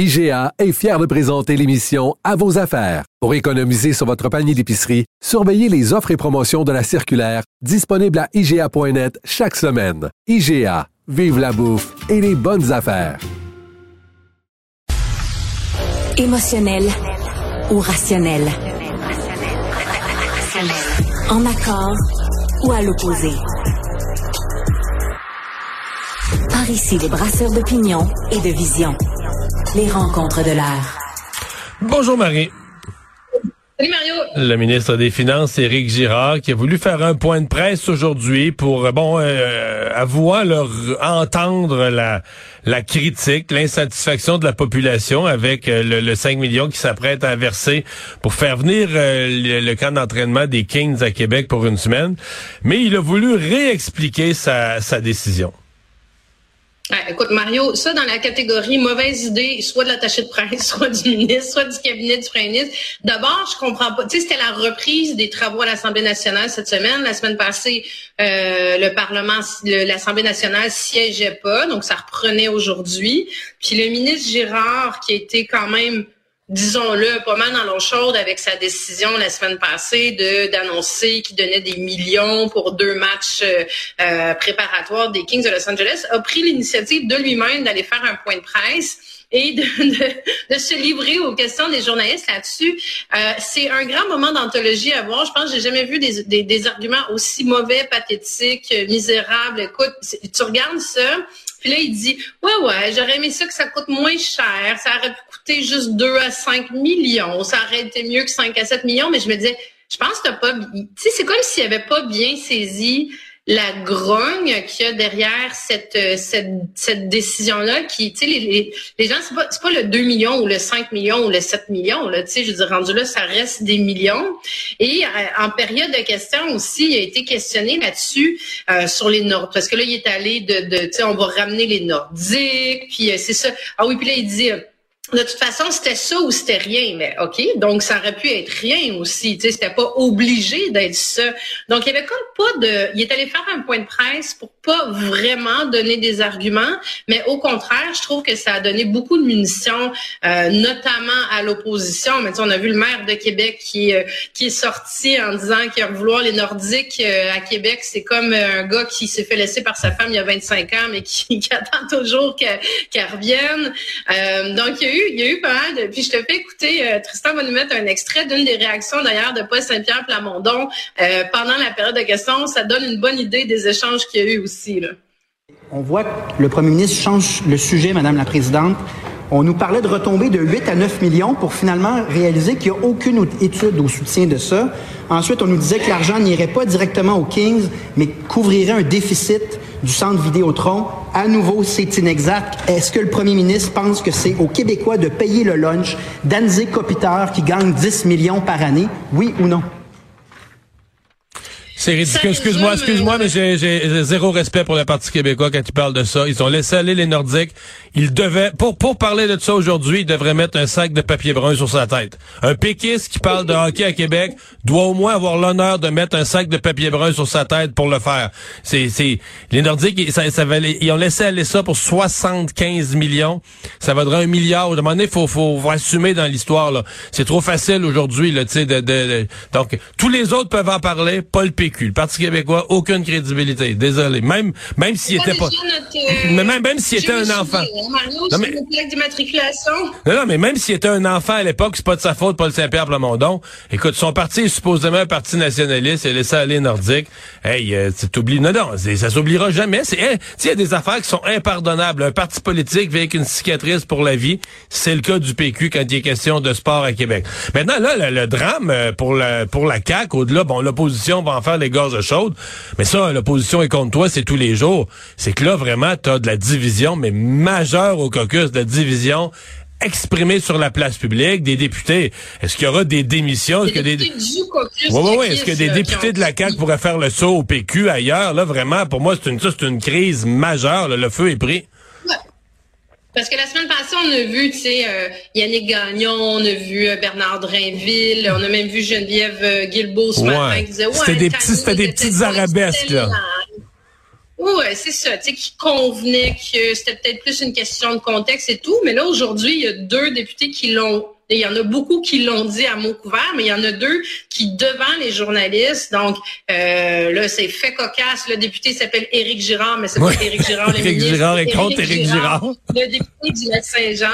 IGA est fier de présenter l'émission À vos affaires. Pour économiser sur votre panier d'épicerie, surveillez les offres et promotions de la circulaire disponible à IGA.net chaque semaine. IGA Vive la bouffe et les bonnes affaires. Émotionnel ou rationnel? En accord ou à l'opposé? Par ici, les brasseurs d'opinion et de vision. Les rencontres de l'air. Bonjour Marie. Salut Mario. Le ministre des Finances, Éric Girard, qui a voulu faire un point de presse aujourd'hui pour, euh, bon, euh, avouer leur entendre la, la critique, l'insatisfaction de la population avec euh, le, 5 millions qui s'apprête à verser pour faire venir euh, le, camp d'entraînement des Kings à Québec pour une semaine. Mais il a voulu réexpliquer sa, sa décision. Écoute, Mario, ça dans la catégorie mauvaise idée, soit de l'attaché de presse, soit du ministre, soit du cabinet du premier ministre. D'abord, je comprends pas. Tu sais, c'était la reprise des travaux à l'Assemblée nationale cette semaine. La semaine passée, euh, le Parlement, l'Assemblée nationale siégeait pas, donc ça reprenait aujourd'hui. Puis le ministre Girard, qui été quand même disons-le, pas mal dans l'eau chaude avec sa décision la semaine passée de d'annoncer qu'il donnait des millions pour deux matchs euh, préparatoires des Kings de Los Angeles, a pris l'initiative de lui-même d'aller faire un point de presse et de, de, se livrer aux questions des journalistes là-dessus. Euh, c'est un grand moment d'anthologie à voir. Je pense que j'ai jamais vu des, des, des, arguments aussi mauvais, pathétiques, misérables. Écoute, tu regardes ça, puis là, il dit, ouais, ouais, j'aurais aimé ça que ça coûte moins cher. Ça aurait pu coûter juste 2 à 5 millions. Ça aurait été mieux que 5 à 7 millions. Mais je me disais, je pense que t'as pas, tu sais, c'est comme s'il avait pas bien saisi la grogne qu'il y a derrière cette, euh, cette, cette décision-là qui, tu sais, les, les, gens, c'est pas, pas le 2 millions ou le 5 millions ou le 7 millions, là, tu sais, je veux rendu là, ça reste des millions. Et euh, en période de questions aussi, il a été questionné là-dessus euh, sur les Nordiques, parce que là, il est allé de, de tu sais, on va ramener les Nordiques, puis c'est ça. Ah oui, puis là, il dit de toute façon, c'était ça ou c'était rien. Mais OK, donc ça aurait pu être rien aussi. Tu sais, c'était pas obligé d'être ça. Donc, il y avait comme pas de... Il est allé faire un point de presse pour pas vraiment donner des arguments, mais au contraire, je trouve que ça a donné beaucoup de munitions, euh, notamment à l'opposition. Mais tu sais, on a vu le maire de Québec qui, euh, qui est sorti en disant qu'il vouloir les Nordiques euh, à Québec, c'est comme un gars qui s'est fait laisser par sa femme il y a 25 ans, mais qui, attend toujours qu'elle revienne. donc, il y a eu il y a eu pas mal de. Puis je te fais écouter, euh, Tristan va nous mettre un extrait d'une des réactions d'ailleurs de Paul Saint-Pierre Plamondon euh, pendant la période de questions. Ça donne une bonne idée des échanges qu'il y a eu aussi. Là. On voit que le premier ministre change le sujet, Madame la Présidente. On nous parlait de retomber de 8 à 9 millions pour finalement réaliser qu'il n'y a aucune étude au soutien de ça. Ensuite, on nous disait que l'argent n'irait pas directement aux Kings, mais couvrirait un déficit du centre Vidéotron. À nouveau, c'est inexact. Est-ce que le premier ministre pense que c'est aux Québécois de payer le lunch d'Anzé Kopitar qui gagne 10 millions par année? Oui ou non? C'est ridicule. Excuse-moi, excuse-moi, mais j'ai zéro respect pour le Parti québécois quand tu parles de ça. Ils ont laissé aller les Nordiques. Ils devaient, pour, pour parler de ça aujourd'hui, ils devraient mettre un sac de papier brun sur sa tête. Un péquiste qui parle de hockey à Québec doit au moins avoir l'honneur de mettre un sac de papier brun sur sa tête pour le faire. C'est, c'est, les Nordiques, ça, ça valait, ils ont laissé aller ça pour 75 millions. Ça vaudrait un milliard. À un moment donné, faut, faut, faut assumer dans l'histoire, là. C'est trop facile aujourd'hui, là, tu sais, de, de, donc, tous les autres peuvent en parler, pas le PQ, le Parti québécois, aucune crédibilité. Désolé. Même, même s'il était pas, euh, mais même, même s'il était un enfant. Non, mais... non, non, mais même s'il était un enfant à l'époque, c'est pas de sa faute, Paul Saint-Pierre Plamondon. Écoute, son parti est supposément un parti nationaliste, il a laissé aller nordique. Hey, euh, tu t'oublies. Non, non, ça s'oubliera jamais. C'est, il y a des affaires qui sont impardonnables. Un parti politique avec une cicatrice pour la vie. C'est le cas du PQ quand il est question de sport à Québec. Maintenant, là, le, drame euh, pour la, pour la CAQ, au-delà, bon, l'opposition va en faire les gaz chaudes, mais ça, l'opposition est contre toi, c'est tous les jours. C'est que là, vraiment, t'as de la division, mais majeure au caucus, de la division exprimée sur la place publique, des députés. Est-ce qu'il y aura des démissions? Est-ce que des, oui, Est-ce que des députés de la CAQ pourraient faire le saut au PQ ailleurs? Là, vraiment, pour moi, c'est une, c'est une crise majeure. le feu est pris. Parce que la semaine passée, on a vu, tu sais, euh, Yannick Gagnon, on a vu euh, Bernard Drainville, on a même vu Geneviève euh, Guilbeault ce matin qui disait, ouais, c'était des petits, c'était des petites arabesques, là. Oui, c'est ça, tu sais, qui convenait que c'était peut-être plus une question de contexte et tout, mais là, aujourd'hui, il y a deux députés qui l'ont il y en a beaucoup qui l'ont dit à mot couvert, mais il y en a deux qui, devant les journalistes, donc euh, là, c'est fait cocasse. Le député s'appelle Éric Girard, mais c'est pas Éric Girard, le Éric Girard est contre Éric Girard. Le député du Lac-Saint-Jean.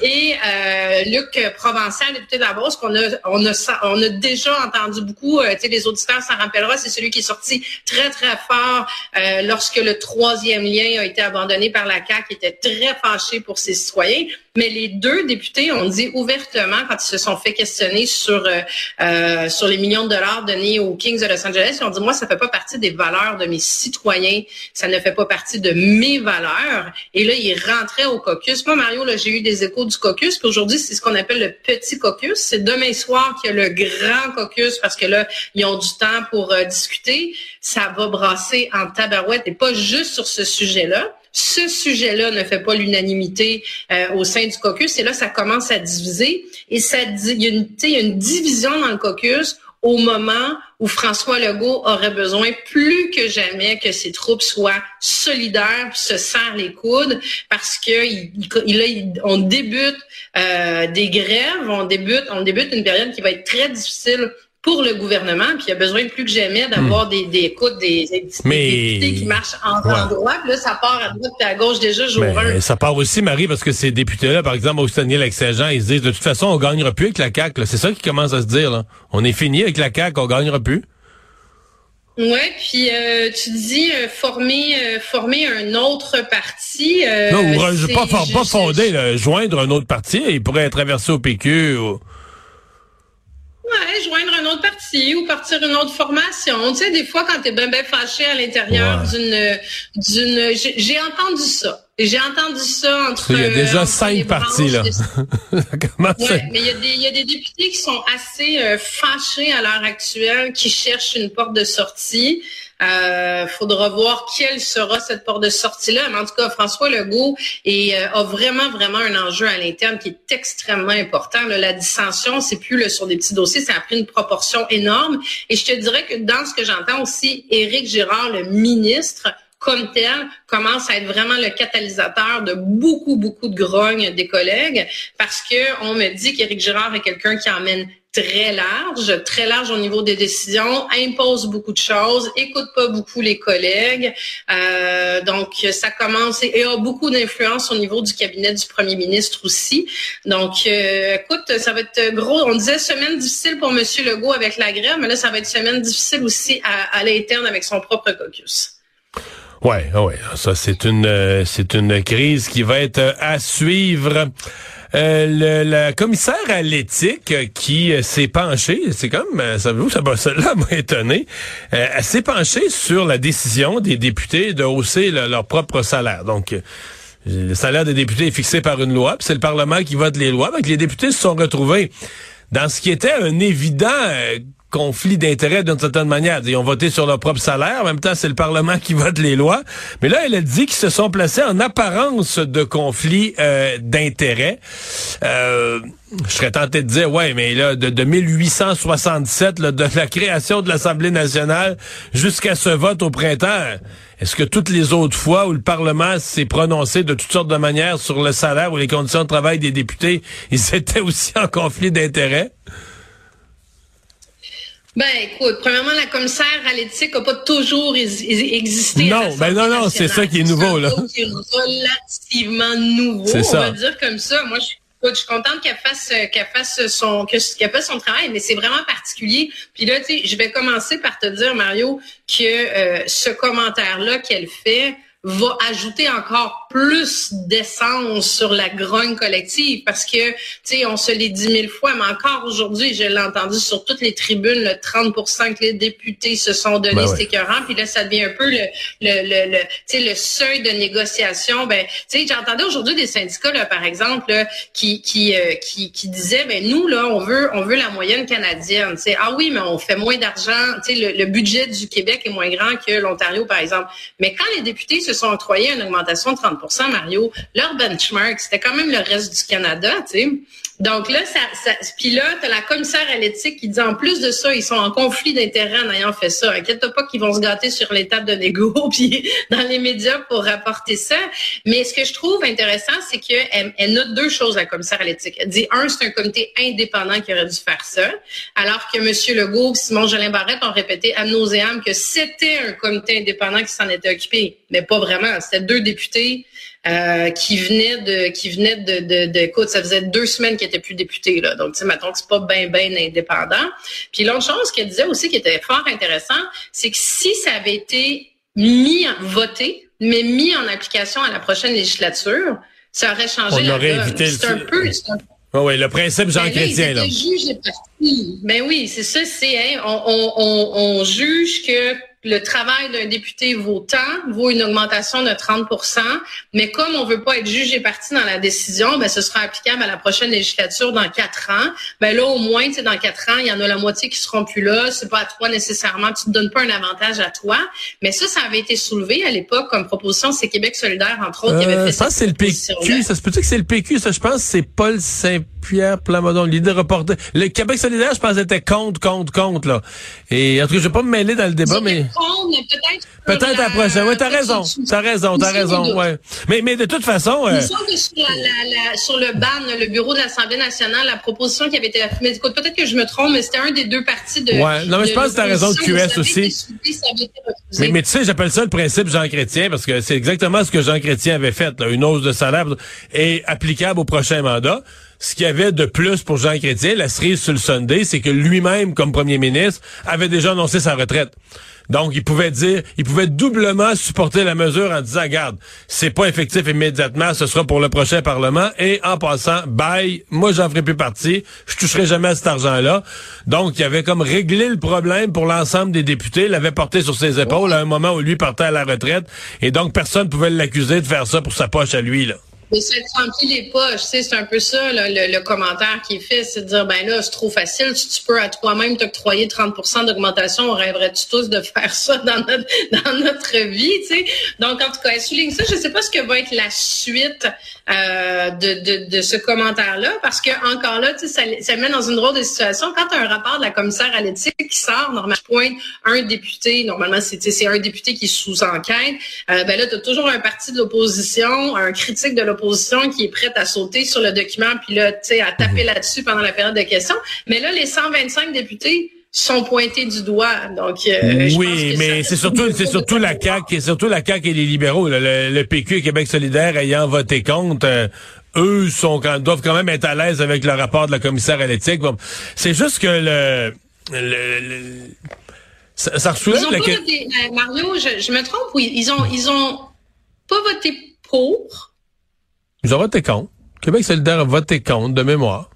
Et euh, Luc Provençal, député de la Beauce, qu'on a, on a, on a déjà entendu beaucoup, euh, tu sais, les auditeurs s'en rappellera, c'est celui qui est sorti très, très fort euh, lorsque le troisième lien a été abandonné par la CAQ, qui était très fâché pour ses citoyens. Mais les deux députés ont dit ouvertement, quand ils se sont fait questionner sur, euh, euh, sur les millions de dollars donnés aux Kings de Los Angeles, ils ont dit, moi, ça fait pas partie des valeurs de mes citoyens, ça ne fait pas partie de mes valeurs. Et là, ils rentraient au caucus. Moi, Mario, là, j'ai eu des échos du caucus, puis aujourd'hui, c'est ce qu'on appelle le petit caucus. C'est demain soir qu'il y a le grand caucus, parce que là, ils ont du temps pour euh, discuter. Ça va brasser en tabarouette, et pas juste sur ce sujet-là. Ce sujet-là ne fait pas l'unanimité euh, au sein du caucus. Et là, ça commence à diviser. Et ça il y, a une, division dans le caucus au moment où François Legault aurait besoin plus que jamais que ses troupes soient solidaires, se serrent les coudes, parce que il, il, on débute euh, des grèves, on on débute une période qui va être très difficile pour le gouvernement, puis il a besoin plus que jamais d'avoir hmm. des, des écoutes, des, des, députés qui marchent en, droit. Puis là, ça part à droite et à gauche déjà, jour Mais Ça part aussi, Marie, parce que ces députés-là, par exemple, au Staniel avec Saint-Jean, ils se disent, de toute façon, on gagnera plus avec la CAQ. C'est ça qui commence à se dire. Là. On est fini avec la CAQ, on gagnera plus. Ouais, puis euh, tu dis euh, former euh, former un autre parti. non, ou pas, pas fonder, joindre un autre parti. Il pourrait traverser au PQ. Ou... Ouais, joindre un autre parti ou partir une autre formation. Tu sais, des fois, quand tu es bien, bien fâché à l'intérieur d'une... d'une J'ai entendu ça. J'ai entendu ça entre... Il y a déjà cinq partis, là. ouais, mais il y, a des, il y a des députés qui sont assez euh, fâchés à l'heure actuelle, qui cherchent une porte de sortie. Euh, faudra voir quelle sera cette porte de sortie-là. Mais en tout cas, François Legault et, euh, a vraiment, vraiment un enjeu à l'interne qui est extrêmement important. la dissension, c'est plus sur des petits dossiers, ça a pris une proportion énorme. Et je te dirais que dans ce que j'entends aussi, Éric Girard, le ministre, comme tel, commence à être vraiment le catalyseur de beaucoup, beaucoup de grogne des collègues parce que on me dit qu'Éric Girard est quelqu'un qui emmène très large, très large au niveau des décisions, impose beaucoup de choses, écoute pas beaucoup les collègues. Euh, donc, ça commence et, a beaucoup d'influence au niveau du cabinet du premier ministre aussi. Donc, euh, écoute, ça va être gros. On disait semaine difficile pour M. Legault avec la grève, mais là, ça va être semaine difficile aussi à, à l'interne avec son propre caucus. Ouais, ouais, ça c'est une euh, c'est une crise qui va être à suivre. Euh, le, la commissaire à l'éthique euh, qui euh, s'est penchée, c'est comme, savez-vous, ça, celle-là m'a étonné, elle s'est penchée sur la décision des députés de hausser leur propre salaire. Donc, le salaire des députés est fixé par une loi, puis c'est le Parlement qui vote les lois. Donc, les députés se sont retrouvés dans ce qui était un évident conflit d'intérêts d'une certaine manière. Ils ont voté sur leur propre salaire. En même temps, c'est le Parlement qui vote les lois. Mais là, elle a dit qu'ils se sont placés en apparence de conflit euh, d'intérêts. Euh, je serais tenté de dire, ouais, mais là, de, de 1867, de la création de l'Assemblée nationale jusqu'à ce vote au printemps, est-ce que toutes les autres fois où le Parlement s'est prononcé de toutes sortes de manières sur le salaire ou les conditions de travail des députés, ils étaient aussi en conflit d'intérêts? Ben, écoute, premièrement, la commissaire à l'éthique n'a pas toujours existé. Non, ben non, non, c'est ça qui est nouveau, là. C'est relativement nouveau, on va dire comme ça. Moi, je suis je suis contente qu'elle fasse qu'elle fasse son qu'elle fasse son travail, mais c'est vraiment particulier. Puis là, tu sais, je vais commencer par te dire, Mario, que euh, ce commentaire-là qu'elle fait, va ajouter encore plus d'essence sur la grogne collective parce que, tu sais, on se l'est dit mille fois, mais encore aujourd'hui, je l'ai entendu sur toutes les tribunes, le 30 que les députés se sont donnés, ben c'est. Puis là, ça devient un peu le, le, le, tu sais, le seuil de négociation. Ben, tu sais, j'entendais aujourd'hui des syndicats, là, par exemple, qui, qui, euh, qui, qui disaient, ben, nous, là, on veut, on veut la moyenne canadienne. Tu sais, ah oui, mais on fait moins d'argent. Tu sais, le, le budget du Québec est moins grand que l'Ontario, par exemple. Mais quand les députés se sont octroyés une augmentation de 30 Mario, leur benchmark, c'était quand même le reste du Canada, tu sais. Donc là, ça, ça puis là, tu as la commissaire à l'éthique qui dit en plus de ça, ils sont en conflit d'intérêts en ayant fait ça. Inquiète-toi pas qu'ils vont se gâter sur les tables de négo puis dans les médias pour rapporter ça. Mais ce que je trouve intéressant, c'est qu'elle elle note deux choses, la commissaire à l'éthique. Elle dit, un, c'est un comité indépendant qui aurait dû faire ça, alors que M. Legault Simon Jolin Barrette ont répété à nauséam que c'était un comité indépendant qui s'en était occupé. Mais pas vraiment. C'était deux députés euh, qui venait de qui venait de, de, de, écoute, ça faisait deux semaines qu'il était plus député là. Donc tu sais mettons que c'est pas bien bien indépendant. Puis l'autre chose qu'elle disait aussi qui était fort intéressant, c'est que si ça avait été mis voté, mais mis en application à la prochaine législature, ça aurait changé On aurait évité C'est un peu oui, le principe Jean ben Chrétien. Là, Juge Ben oui, c'est ça, c'est hein, on, on, on, on juge que le travail d'un député vaut tant, vaut une augmentation de 30% mais comme on veut pas être jugé parti dans la décision, ben ce sera applicable à la prochaine législature dans quatre ans. Ben là, au moins, tu dans quatre ans, il y en a la moitié qui seront plus là. C'est pas à toi nécessairement, tu te donnes pas un avantage à toi. Mais ça, ça avait été soulevé à l'époque comme proposition. C'est Québec solidaire, entre autres, qui avait euh, fait ça. c'est le PQ. Ça se peut-tu que c'est le PQ? Ça, je pense, c'est Paul Saint-Pierre Plamondon, l'idée reporter. Le Québec solidaire, je pense, était contre, contre, contre, là. Et, en tout cas, je vais pas me mêler dans le débat, mais peut-être. Peut-être la prochaine. Oui, t'as raison. T'as raison, t'as raison. Ouais. Mais, mais de toute façon. Euh... Que sur, la, la, sur, le ban, le bureau de l'Assemblée nationale, la proposition qui avait été mais écoute, peut-être que je me trompe, mais c'était un des deux partis de. Ouais. Non, mais je pense que t'as raison de QS aussi. mais, mais tu sais, j'appelle ça le principe Jean Chrétien parce que c'est exactement ce que Jean Chrétien avait fait. Là, une hausse de salaire est applicable au prochain mandat ce qu'il y avait de plus pour Jean Chrétien, la cerise sur le Sunday, c'est que lui-même, comme premier ministre, avait déjà annoncé sa retraite. Donc, il pouvait dire, il pouvait doublement supporter la mesure en disant, garde, c'est pas effectif immédiatement, ce sera pour le prochain Parlement. Et en passant, bye, moi, j'en ferai plus partie. Je toucherai jamais à cet argent-là. Donc, il avait comme réglé le problème pour l'ensemble des députés, l'avait porté sur ses épaules à un moment où lui partait à la retraite. Et donc, personne pouvait l'accuser de faire ça pour sa poche à lui, là. Mais ça te les poches, c'est un peu ça le, commentaire qui est fait, c'est de dire ben là c'est trop facile, si tu peux à toi-même t'octroyer 30% d'augmentation, on rêverait-tu tous de faire ça dans notre dans notre vie, tu sais? Donc en tout cas, elle souligne ça. Je sais pas ce que va être la suite euh, de, ce commentaire-là, parce que encore là, tu sais, ça, ça met dans une drôle de situation. Quand tu as un rapport de la commissaire à l'éthique qui sort, normalement, pointe un député, normalement c'est c'est un député qui est sous enquête, euh, ben là tu as toujours un parti de l'opposition, un critique de l'opposition l'opposition qui est prête à sauter sur le document puis là, tu sais, à taper mhm. là-dessus pendant la période de questions. Mais là, les 125 députés sont pointés du doigt. Donc, euh, oui, mais c'est surtout, c'est surtout la CAQ, surtout la CAQ et les libéraux, le, PQ et Québec solidaire ayant voté contre. Euh, eux sont doivent quand même être à l'aise avec le rapport de la commissaire à l'éthique. c'est juste que le, ça, ça ils ont pas voté, euh, Mario, je, je, me trompe, oui, ils ont ils ont pas voté pour, ils ont voté contre. Québec solidaire a voté contre, de mémoire.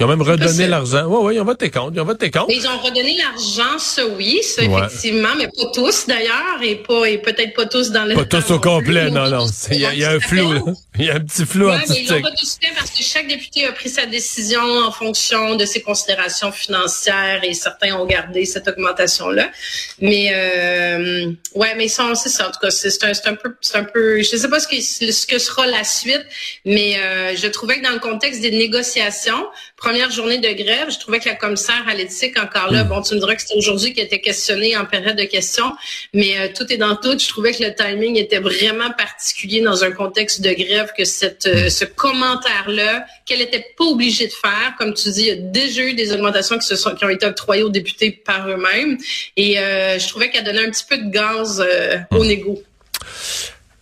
Ils ont même redonné l'argent. Oui, oui, ils ont voté contre. Ils ont voté contre. ils ont redonné l'argent, ça oui, ça effectivement, mais pas tous d'ailleurs, et pas et peut-être pas tous dans le. Pas tous au complet, non, non. Il y, a, un flou, là. Il y a un petit flou ouais, artistique. Mais ils l'ont pas tous fait parce que chaque député a pris sa décision en fonction de ses considérations financières et certains ont gardé cette augmentation-là. Mais euh, ouais, mais c'est ça. En tout cas, c'est un, un peu, c'est un peu. Je sais pas ce que ce que sera la suite, mais euh, je trouvais que dans le contexte des négociations première journée de grève. Je trouvais que la commissaire à l'éthique, encore là, hmm. bon, tu me diras que c'était aujourd'hui qui était questionnée en période de questions, mais euh, tout est dans tout. Je trouvais que le timing était vraiment particulier dans un contexte de grève, que cette, euh, ce commentaire-là, qu'elle n'était pas obligée de faire, comme tu dis, il y a déjà eu des augmentations qui, se sont, qui ont été octroyées aux députés par eux-mêmes, et euh, je trouvais qu'elle donnait un petit peu de gaz au hmm. négo.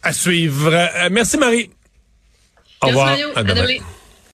À suivre. merci Marie. Au revoir. Mario. À, demain.